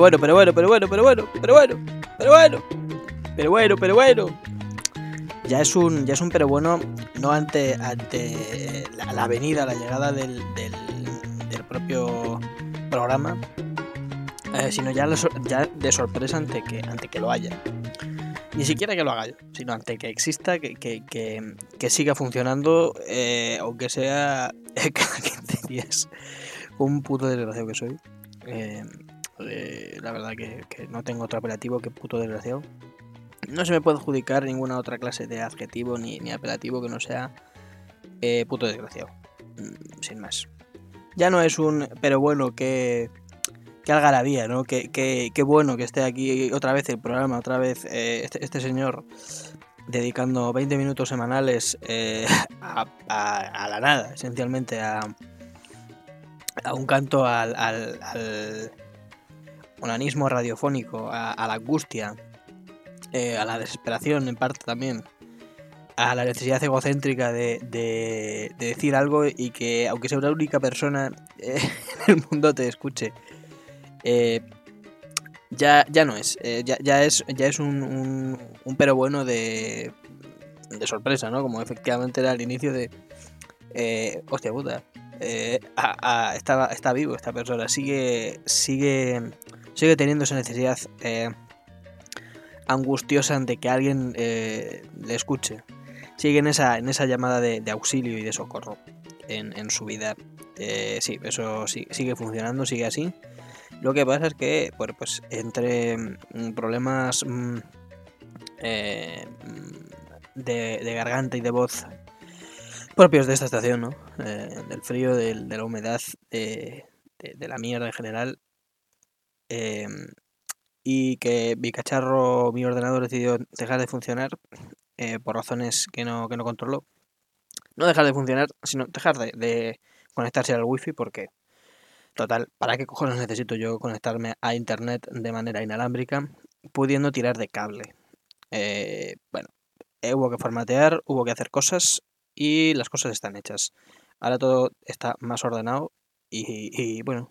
Pero bueno, pero bueno, pero bueno, pero bueno, pero bueno, pero bueno, pero bueno, pero bueno. Ya es un, ya es un pero bueno, no ante, ante la, venida, la llegada del, del, propio programa, eh, sino ya, ya de sorpresa ante que, ante que lo haya ni siquiera que lo haga yo, sino ante que exista, que, que, que, que siga funcionando, eh, aunque sea cada 15 días. Un puto desgraciado que soy. Eh, eh, la verdad que, que, no tengo otro apelativo que puto desgraciado. No se me puede adjudicar ninguna otra clase de adjetivo ni, apelativo que no sea eh, puto desgraciado. Mm, sin más. Ya no es un pero bueno que qué algarabía, ¿no? Qué, qué, qué, bueno que esté aquí otra vez el programa, otra vez eh, este, este, señor dedicando 20 minutos semanales a, la nada, esencialmente a, a un canto al onanismo radiofónico, a, la angustia, eh, a la desesperación en parte también, a la necesidad egocéntrica de, de, de, decir algo y que aunque sea una única persona eh, en el mundo te escuche eh, ya, ya no es. Eh, ya, ya, es. ya es un, un, pero bueno de, de, sorpresa, ¿no? Como efectivamente era al inicio de. Hostia puta. A, está, vivo esta persona. Sigue. Sigue. Sigue teniendo esa necesidad angustiosa de que alguien le escuche. Sigue en esa, en esa llamada de, auxilio y de socorro en, en su vida. sí, eso sí, sigue funcionando, sigue así. Lo que pasa es que, bueno, pues entre mm, problemas eh, de, de, garganta y de voz propios de esta estación, ¿no? Eh, del frío, del, de la humedad, de, de, la mierda en general. Eh, y que mi cacharro, mi ordenador decidió dejar de funcionar eh, por razones que no, que no controló. No dejar de funcionar, sino dejar de, conectarse al wifi porque Total, ¿para qué cojones necesito yo conectarme a internet de manera inalámbrica pudiendo tirar de cable? Eh, bueno, eh, hubo que formatear, hubo que hacer cosas y las cosas están hechas. Ahora todo está más ordenado y, y bueno,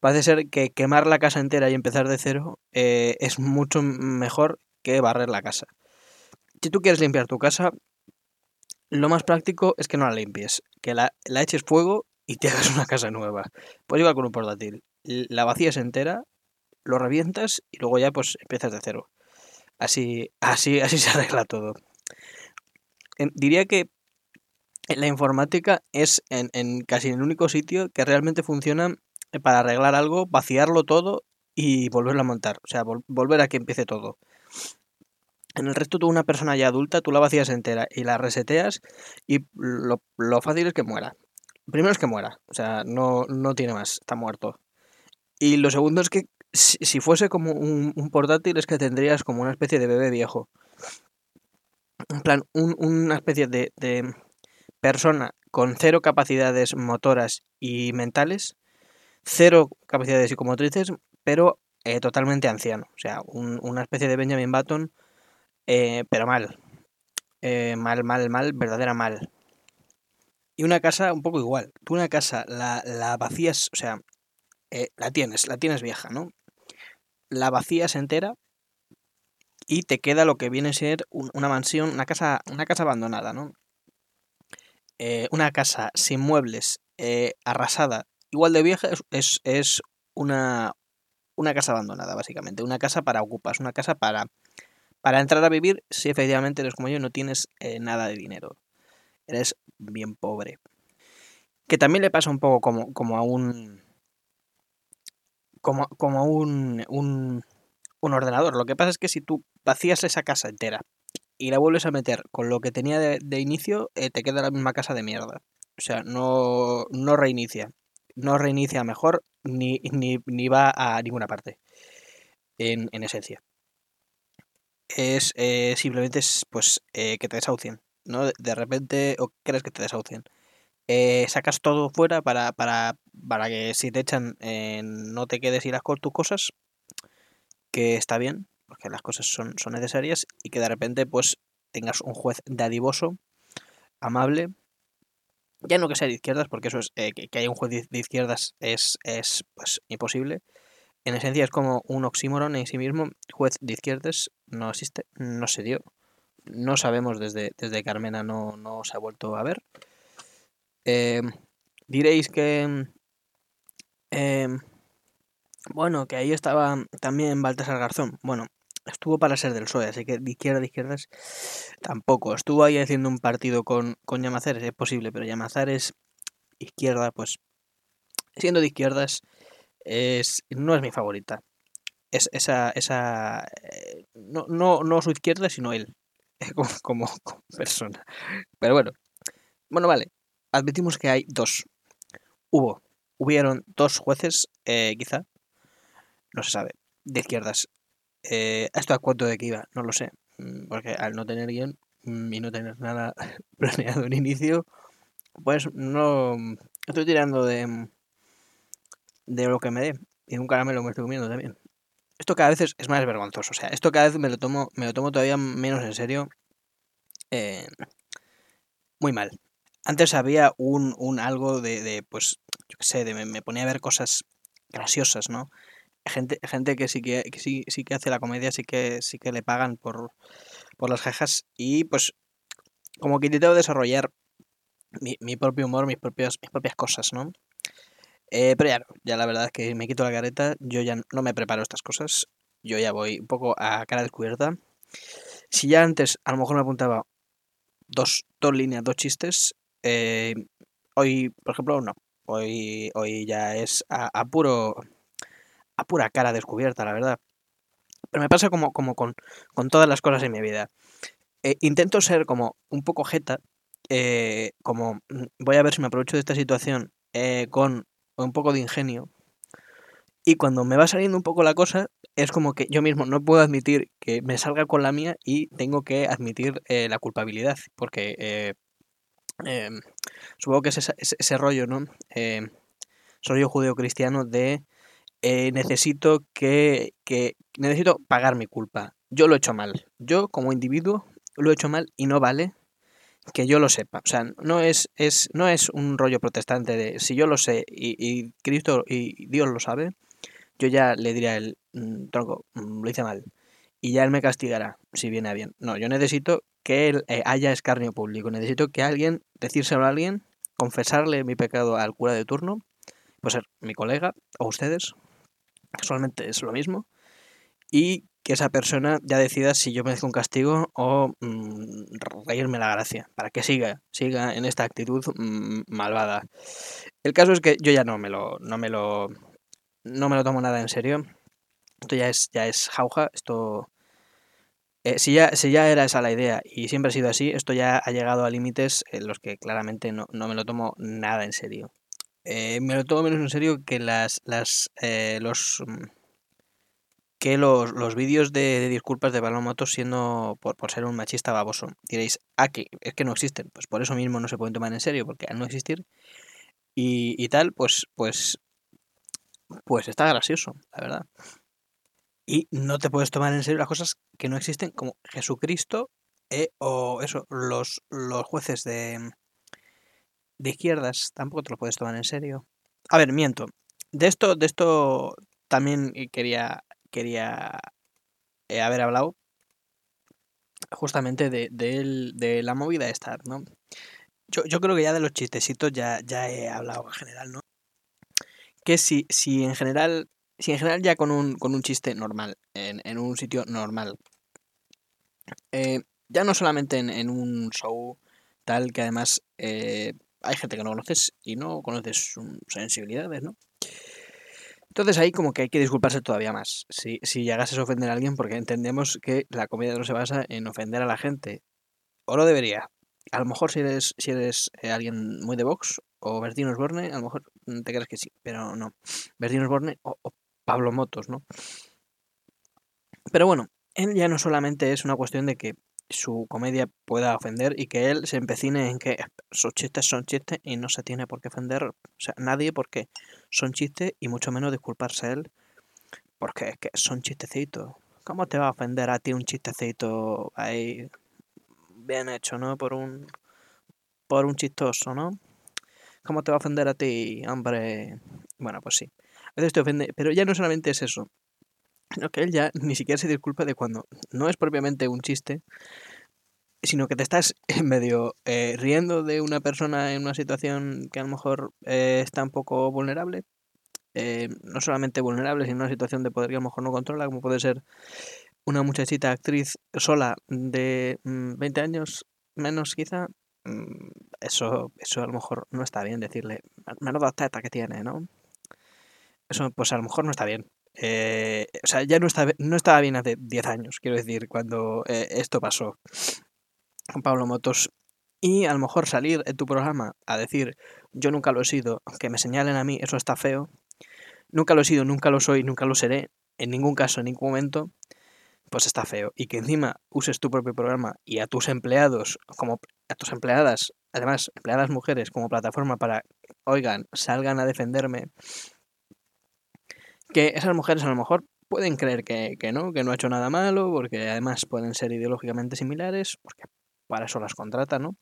parece ser que quemar la casa entera y empezar de cero eh, es mucho mejor que barrer la casa. Si tú quieres limpiar tu casa, lo más práctico es que no la limpies, que la, la eches fuego y te hagas una casa nueva. Pues igual con un portátil. La vacías entera, lo revientas y luego ya pues empiezas de cero. Así, así, así se arregla todo. En, diría que la informática es en, en, casi el único sitio que realmente funciona para arreglar algo, vaciarlo todo y volverlo a montar. O sea, vol volver a que empiece todo. En el resto, tú, una persona ya adulta, tú la vacías entera y la reseteas y lo, lo fácil es que muera primero es que muera, o sea, no, no tiene más, está muerto. Y lo segundo es que si, fuese como un, portátil es que tendrías como una especie de bebé viejo. En plan, un, una especie de, persona con cero capacidades motoras y mentales, cero capacidades psicomotrices, pero eh, totalmente anciano. O sea, un, una especie de Benjamin Button, eh, pero mal. Eh, mal, mal, mal, verdadera mal. Y una casa un poco igual. Tú una casa la, la vacías, o sea, la tienes, la tienes vieja, ¿no? La vacías entera y te queda lo que viene a ser un, una mansión, una casa, una casa abandonada, ¿no? Eh, una casa sin muebles, eh, arrasada, igual de vieja, es, es, una, una casa abandonada, básicamente. Una casa para ocupas, una casa para, para entrar a vivir si efectivamente eres como yo no tienes eh, nada de dinero eres bien pobre. Que también le pasa un poco como, como a un. como, como a un, un, un ordenador. Lo que pasa es que si tú vacías esa casa entera y la vuelves a meter con lo que tenía de, inicio, eh, te queda la misma casa de mierda. O sea, no, no reinicia. No reinicia mejor ni, ni, ni va a ninguna parte. En, en esencia. Es eh, simplemente es, pues eh, que te desahucien. ¿no? De repente, o crees que te desahucien. Eh, sacas todo fuera para, para, para que si te echan no te quedes y las con tus cosas, que está bien, porque las cosas son, son necesarias, y que de repente pues tengas un juez dadivoso, amable, ya no que sea de izquierdas, porque eso es, eh, que, haya un juez de izquierdas es, es pues imposible, en esencia es como un oxímoron en sí mismo. Juez de izquierdas no existe, no se dio. No sabemos desde, desde que Armena no, no se ha vuelto a ver. Eh, diréis que... eh, bueno, que ahí estaba también Baltasar Garzón. Bueno, estuvo para ser del PSOE, así que de izquierda de izquierdas tampoco. Estuvo ahí haciendo un partido con, con Llamazares, es posible, pero Llamazares izquierda, pues siendo de izquierdas, es, no es mi favorita. Es esa, esa eh, no, no, no su izquierda, sino él, como, como, como persona. Pero bueno, bueno, vale. Admitimos que hay dos. Hubo, hubieron dos jueces, eh, quizá, no se sabe, de izquierdas. Eh, ¿Esto a cuánto de que iba? No lo sé. mm, Porque al no tener guion mm, y no tener nada planeado en inicio, pues no estoy tirando de, de lo que me dé. Y un caramelo me estoy comiendo también. Esto cada vez es, es más vergonzoso. O sea, esto cada vez me lo tomo, me lo tomo todavía menos en serio. Eh, muy mal. Antes había un, un algo de, de, pues, yo qué sé, de me, me ponía a ver cosas graciosas, ¿no? Gente, gente que sí que, sí, sí que hace la comedia, sí que sí que le pagan por, por las jejas. Y pues como que intento desarrollar mi, mi propio humor, mis propias, mis propias cosas, ¿no? Eh, pero ya ya la verdad es que me quito la careta, yo ya no me preparo estas cosas, yo ya voy un poco a cara descubierta. Si ya antes a lo mejor me apuntaba dos, dos líneas, dos chistes, eh, hoy, por ejemplo, no. Hoy, hoy ya es a puro a pura cara descubierta, la verdad. Pero me pasa como, como con, con todas las cosas en mi vida. Eh, intento ser como un poco jeta, eh, como mm, voy a ver si me aprovecho de esta situación eh, con un poco de ingenio. Y cuando me va saliendo un poco la cosa, es como que yo mismo no puedo admitir que me salga con la mía y tengo que admitir la culpabilidad. Porque eh, supongo que es ese, ese, rollo, ¿no? Eh, ese rollo judeo-cristiano de eh, necesito que, que necesito pagar mi culpa. Yo lo he hecho mal. Yo como individuo lo he hecho mal y no vale que yo lo sepa. O sea, no es, es, no es un rollo protestante de si yo lo sé y, y Cristo y Dios lo sabe, yo ya le diré a él, "Mm, tronco, mm, lo hice mal. Y ya él me castigará, si viene a bien. No, yo necesito que él eh, haya escarnio público. Necesito que alguien, decírselo a alguien, confesarle mi pecado al cura de turno, puede ser mi colega o ustedes, casualmente es lo mismo, y que esa persona ya decida si yo merezco un castigo o mm, reírme la gracia, para que siga, siga en esta actitud mm, malvada. El caso es que yo ya no me lo, no me lo, no me lo tomo nada en serio. Esto ya es, ya es jauja, esto... eh, si, ya, si ya era esa la idea y siempre ha sido así, esto ya ha llegado a límites en los que claramente no, no me lo tomo nada en serio. Eh, me lo tomo menos en serio que las, las eh, los mm, que los, los vídeos de, de disculpas de Palomoto siendo por, por ser un machista baboso. Diréis, ah, que es que no existen. Pues por eso mismo no se pueden tomar en serio, porque al no existir y, y tal, pues, pues, pues está gracioso, la verdad. Y no te puedes tomar en serio las cosas que no existen, como Jesucristo eh, o eso, los, los jueces de, de izquierdas, tampoco te lo puedes tomar en serio. A ver, miento. De esto, de esto también quería, quería eh, haber hablado justamente de, de, de la movida esta, ¿no? Yo, yo creo que ya de los chistecitos ya, ya he hablado en general, ¿no? Que si, si en general, si en general ya con un, con un chiste normal, en, en un sitio normal, eh, ya no solamente en, en un show tal que además eh, hay gente que no conoces y no conoces sus sensibilidades, ¿no? Entonces ahí como que hay que disculparse todavía más. Si, si llegases a ofender a alguien, porque entendemos que la comedia no se basa en ofender a la gente. O lo debería. A lo mejor si eres, si eres eh, alguien muy de Vox o Bertino Osborne, a lo mejor te crees que sí, pero no. Bertino Osborne o Pablo Motos, ¿no? Pero bueno, él ya no solamente es una cuestión de que su comedia pueda ofender y que él se empecine en que sus chistes son chistes y no se tiene por qué ofender o sea, nadie porque son chistes y mucho menos disculparse él porque es que son chistecitos. ¿Cómo te va a ofender a ti un chistecito ahí bien hecho, ¿no? Por un por un chistoso, ¿no? ¿Cómo te va a ofender a ti, hombre? Bueno, pues sí. a veces te ofende, pero ya no solamente es eso, sino que él ya ni siquiera se disculpa de cuando no es propiamente un chiste, sino que te estás medio eh, riendo de una persona en una situación que a lo mejor eh, está un poco vulnerable. Eh, no solamente vulnerable, sino una situación de poder que a lo mejor no controla, como puede ser una muchachita actriz sola de 20 mm, años, menos quizá. Mm, eso, eso a lo mejor no está bien decirle, menuda teta que tiene, ¿no? Eso pues a lo mejor no está bien. O sea, ya no, está, no estaba bien hace 10 años, quiero decir, cuando esto pasó. Pablo Motos y a lo mejor salir en tu programa a decir yo nunca lo he sido, que me señalen a mí, eso está feo. Nunca lo he sido, nunca lo soy, nunca lo seré, en ningún caso, en ningún momento, pues está feo. Y que encima uses tu propio programa y a tus empleados, como a tus empleadas, además, empleadas mujeres, como plataforma para, oigan, salgan a defenderme. Que esas mujeres a lo mejor pueden creer que, que no, que no ha hecho nada malo, porque además pueden ser ideológicamente similares, porque para eso las contrata, ¿no?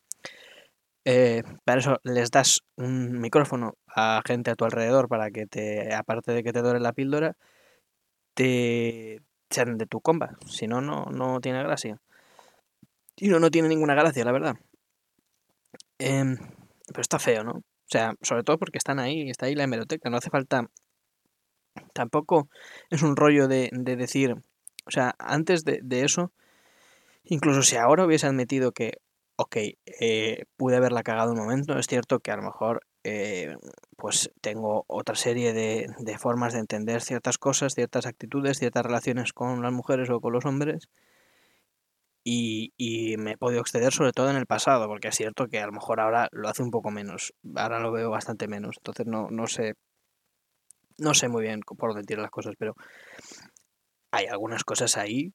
Eh, para eso les das un micrófono a gente a tu alrededor para que te, aparte de que te dore la píldora, te sean de tu comba. Si no, no, no tiene gracia. Y no, no tiene ninguna gracia, la verdad. Em, pero está feo, ¿no? O sea, sobre todo porque están ahí, está ahí la hemeroteca, no hace falta... Tampoco es un rollo de, de decir... O sea, antes de, de eso Incluso si ahora hubiese admitido que, ok, eh, pude haberla cagado un momento, es cierto que a lo mejor eh, pues tengo otra serie de, de, formas de entender ciertas cosas, ciertas actitudes, ciertas relaciones con las mujeres o con los hombres. Y, y, me he podido exceder sobre todo en el pasado, porque es cierto que a lo mejor ahora lo hace un poco menos, ahora lo veo bastante menos, entonces no, no sé, no sé muy bien por dónde tirar las cosas, pero hay algunas cosas ahí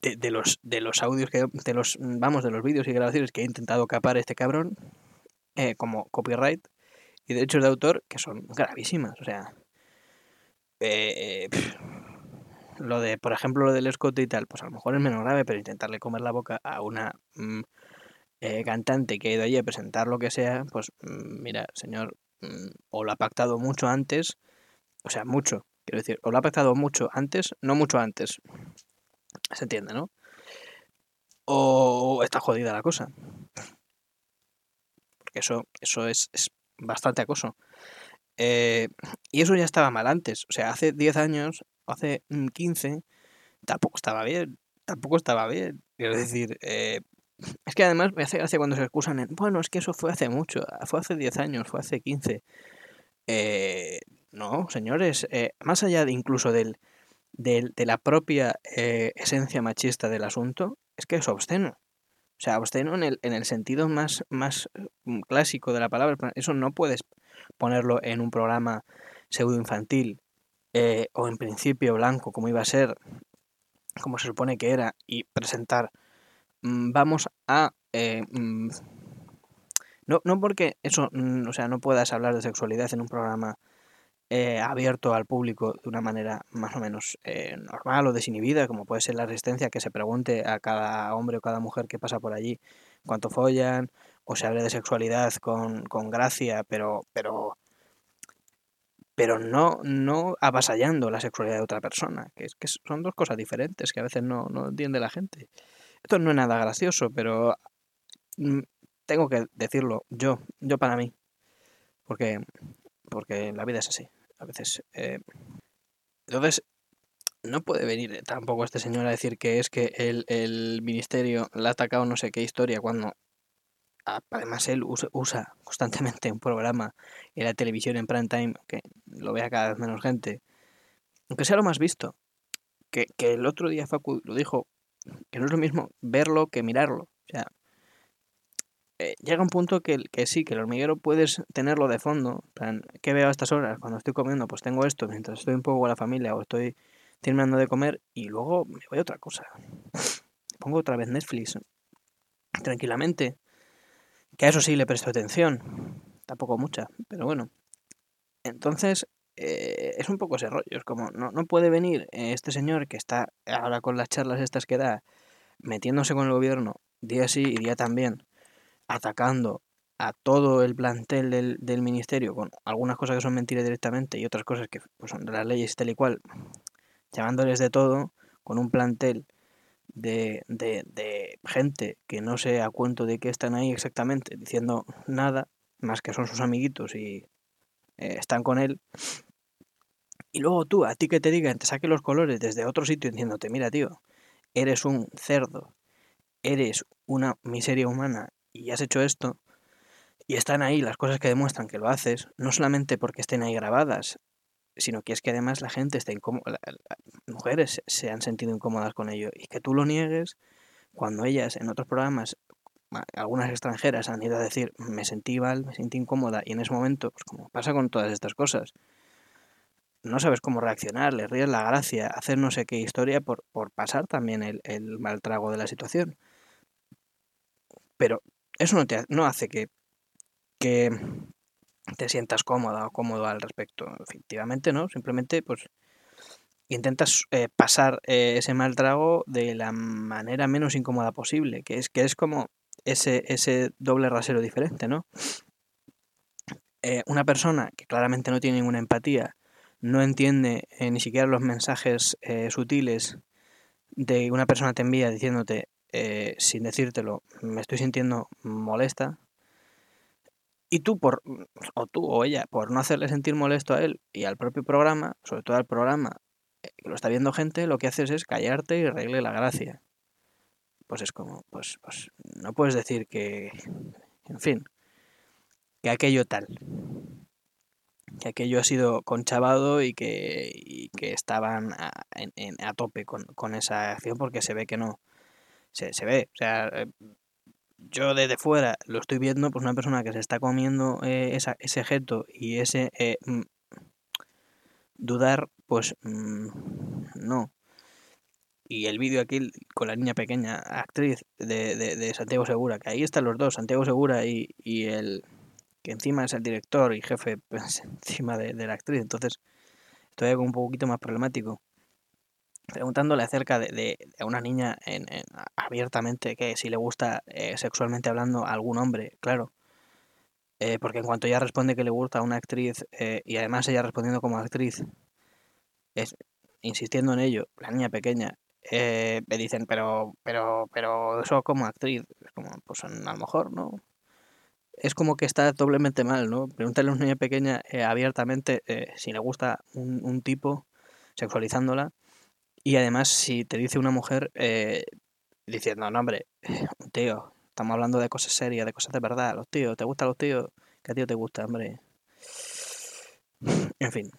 de, los, de los audios que, de los, vamos, de los vídeos y grabaciones que he intentado capar este cabrón, eh, como copyright y derechos de autor, que son gravísimas. O sea, eh, lo de, por ejemplo, lo del escote y tal, pues a lo mejor es menos grave, pero intentarle comer la boca a una mm, eh, cantante que ha ido allí a presentar lo que sea, pues mm, mira, señor, mm, o lo ha pactado mucho antes, o sea, mucho, quiero decir, o lo ha pactado mucho antes, no mucho antes, se entiende, ¿no? O está jodida la cosa. Porque eso, eso es, bastante acoso. Eh, y eso ya estaba mal antes. O sea, hace 10 años, hace 15, tampoco estaba bien. Tampoco estaba bien. Quiero decir, eh, es que además me hace gracia cuando se excusan en, bueno, es que eso fue hace mucho, fue hace 10 años, fue hace 15. Eh, no, señores, más allá incluso del, de, la propia eh, esencia machista del asunto es que es obsceno. O sea, obsceno en el, en el sentido más, más mm, clásico de la palabra. Eso no puedes ponerlo en un programa pseudo infantil eh, o en principio blanco, como iba a ser, como se supone que era, y presentar. Mm, vamos a. Eh, mm, no, no porque eso, o sea, no puedas hablar de sexualidad en un programa eh, abierto al público de una manera más o menos eh, normal o desinhibida, como puede ser la resistencia, que se pregunte a cada hombre o cada mujer que pasa por allí cuánto follan, o se hable de sexualidad con, con gracia, pero, pero, pero no, no avasallando la sexualidad de otra persona, que, es, que son dos cosas diferentes que a veces no, no entiende la gente. Esto no es nada gracioso, pero mm, tengo que decirlo yo, yo para mí, porque porque la vida es así, a veces. Eh, entonces, no puede venir tampoco este señor a decir que es que el, el ministerio le ha atacado no sé qué historia cuando además él usa, constantemente un programa en la televisión en prime time que lo vea cada vez menos gente, aunque sea lo más visto, que, que el otro día Facu lo dijo, que no es lo mismo verlo que mirarlo. O sea, eh, llega un punto que, que sí, que el hormiguero puedes tenerlo de fondo. Plan, ¿Qué veo a estas horas? Cuando estoy comiendo, pues tengo esto mientras estoy un poco con la familia o estoy terminando de comer y luego me voy a otra cosa. Pongo otra vez Netflix tranquilamente. Que a eso sí le presto atención. Tampoco mucha, pero bueno. Entonces, eh, es un poco ese rollo. Es como, no, no puede venir este señor que está ahora con las charlas estas que da, metiéndose con el gobierno día sí y día también atacando a todo el plantel del, del, ministerio con algunas cosas que son mentiras directamente y otras cosas que pues, son de las leyes tal y cual, llamándoles de todo, con un plantel de, de, de gente que no sé a cuento de qué están ahí exactamente, diciendo nada, más que son sus amiguitos y eh, están con él. Y luego tú, a ti que te digan, te saque los colores desde otro sitio diciéndote, mira tío, eres un cerdo, eres una miseria humana y has hecho esto, y están ahí las cosas que demuestran que lo haces, no solamente porque estén ahí grabadas, sino que es que además la gente está incómoda, las mujeres se han sentido incómodas con ello, y que tú lo niegues cuando ellas en otros programas, algunas extranjeras han ido a decir, me sentí mal, me sentí incómoda, y en ese momento, pues como pasa con todas estas cosas, no sabes cómo reaccionar, le ríes la gracia, hacer no sé qué historia por, por pasar también el, el mal trago de la situación. Pero eso no, te, no hace que, que te sientas cómoda o cómodo al respecto. Efectivamente, ¿no? Simplemente, pues, intentas eh, pasar eh, ese mal trago de la manera menos incómoda posible, que es, que es como ese, ese doble rasero diferente, ¿no? Eh, una persona que claramente no tiene ninguna empatía, no entiende ni siquiera los mensajes sutiles de una persona te envía diciéndote eh, sin decírtelo me estoy sintiendo molesta. Y tú por o tú o ella por no hacerle sentir molesto a él y al propio programa sobre todo al programa eh, que lo está viendo gente lo que haces es callarte y arregle la gracia. Pues es como pues pues no puedes decir que en fin que aquello tal. Que aquello ha sido conchavado y que, que estaban a, en, a tope con, con, esa acción porque se ve que no. Se, se ve, o sea, eh, yo desde fuera lo estoy viendo, pues una persona que se está comiendo eh, esa, ese objeto y ese eh, mm, dudar, pues mm, no. Y el vídeo aquí con la niña pequeña, actriz de, de, Santiago Segura, que ahí están los dos, Santiago Segura y, y el, que encima es el director y jefe pues, encima de, de, la actriz, entonces estoy un poquito más problemático. Preguntándole acerca de, de, una niña en, en, abiertamente que si le gusta eh, sexualmente hablando a algún hombre, claro. Eh, porque en cuanto ella responde que le gusta a una actriz eh, y además ella respondiendo como actriz, es, insistiendo en ello, la niña pequeña, me dicen, pero, pero, pero eso como actriz, como, pues a lo mejor, ¿no? es como que está doblemente mal, ¿no? Pregúntale a una niña pequeña abiertamente si le gusta un, un, tipo, sexualizándola, y además si te dice una mujer eh, diciendo, no, hombre, tío, estamos hablando de cosas serias, de cosas de verdad, los tíos, ¿te gustan los tíos? ¿Qué tío te gusta, hombre? En fin.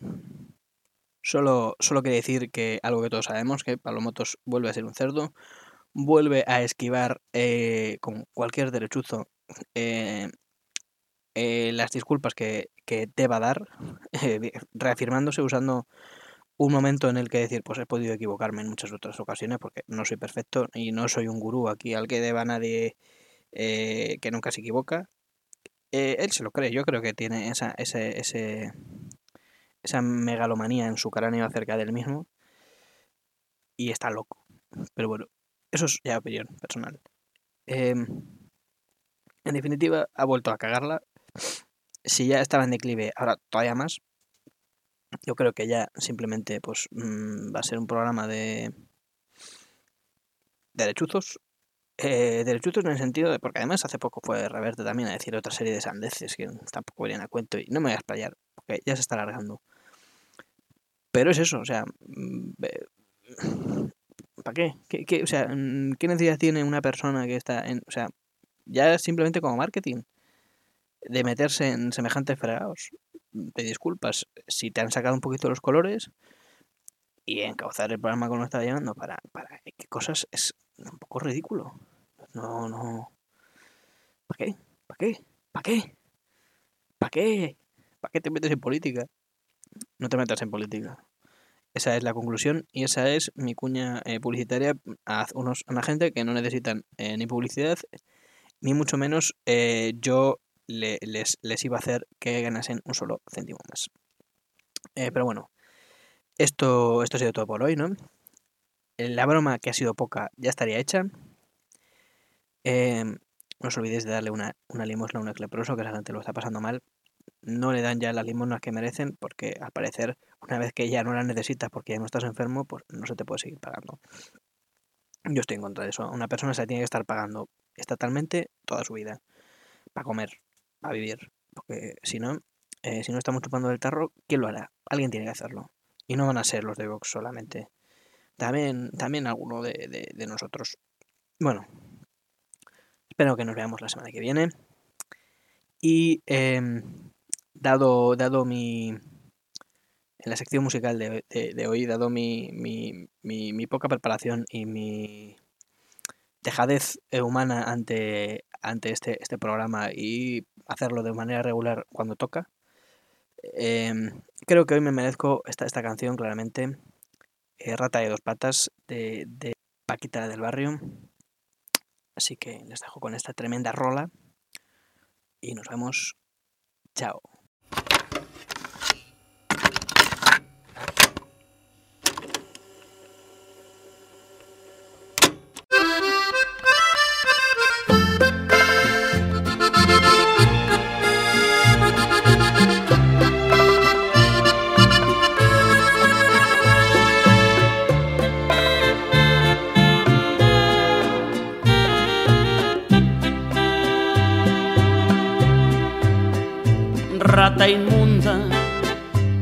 Solo, solo quería decir que algo que todos sabemos, que Palomotos vuelve a ser un cerdo, vuelve a esquivar eh, con cualquier derechuzo eh, las disculpas que, que deba dar, reafirmándose usando un momento en el que decir, pues he podido equivocarme en muchas otras ocasiones porque no soy perfecto y no soy un gurú aquí al que deba nadie eh, que nunca se equivoca. Eh, él se lo cree, yo creo que tiene esa, ese, ese, esa megalomanía en su cráneo acerca del mismo y está loco. Pero bueno, eso es ya opinión personal. Eh, en definitiva, ha vuelto a cagarla si ya estaba en declive, ahora todavía más. Yo creo que ya simplemente pues mmm, va a ser un programa de derechuzos. Eh, derechuzos en el sentido de, porque además hace poco fue Reverte también a decir otra serie de sandeces que tampoco venían a cuento y no me voy a explayar porque ya se está alargando. Pero es eso, o sea, mm, ¿para qué? ¿Qué, qué? O sea, mm, ¿qué necesidad tiene una persona que está en, o sea, ya simplemente como marketing? de meterse en semejantes fregados. Te disculpas si te han sacado un poquito los colores y encauzar el programa como estaba llevando para, para qué cosas es un poco ridículo. No, no. ¿Para qué? ¿Para qué? ¿Para qué? ¿Para qué? ¿Para qué te metes en política? No te metas en política. Esa es la conclusión y esa es mi cuña eh, publicitaria a, unos, a una gente que no necesitan eh, ni publicidad, ni mucho menos eh, yo le, les, les, iba a hacer que ganasen un solo céntimo más. Eh, pero bueno, esto, esto ha sido todo por hoy, ¿no? La broma, que ha sido poca, ya estaría hecha. Eh, no os olvidéis de darle una, una limosna a un leproso que realmente lo está pasando mal. No le dan ya las limosnas que merecen porque al parecer una vez que ya no las necesitas porque ya no estás enfermo, pues no se te puede seguir pagando. Yo estoy en contra de eso. Una persona se tiene que estar pagando estatalmente toda su vida para comer, para vivir. Porque si no, eh, si no estamos chupando del tarro, ¿quién lo hará? Alguien tiene que hacerlo. Y no van a ser los de Vox solamente. También, también alguno de, de nosotros. Bueno, espero que nos veamos la semana que viene. Y em, dado, dado mi. En la sección musical de, hoy, dado mi, mi, mi, poca preparación y mi dejadez humana ante, ante este, este programa y hacerlo de manera regular cuando toca, em, creo que hoy me merezco esta, esta canción claramente. Eh, Rata de dos patas de, de Paquita del Barrio. Así que les dejo con esta tremenda rola y nos vemos. Chao.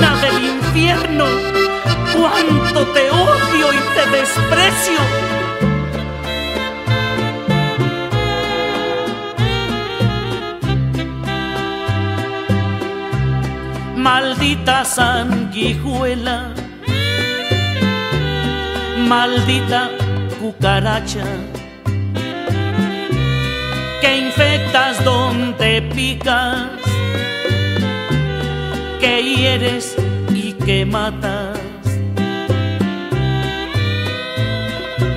Del infierno, cuánto te odio y te desprecio. Maldita sanguijuela, maldita cucaracha que infectas donde picas que hieres y que matas.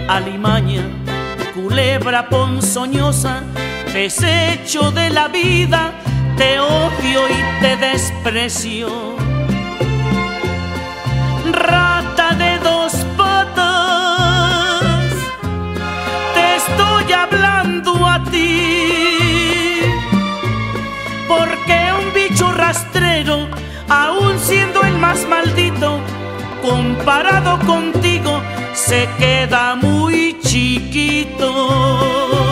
Alimaña, culebra ponzoñosa, desecho de la vida, te odio y te desprecio. Comparado contigo, se queda muy chiquito.